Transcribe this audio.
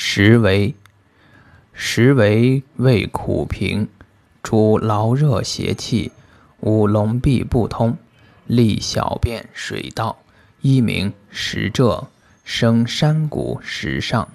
实为，实为胃苦平，主劳热邪气，五龙闭不通，利小便水道，一名实者，生山谷石上。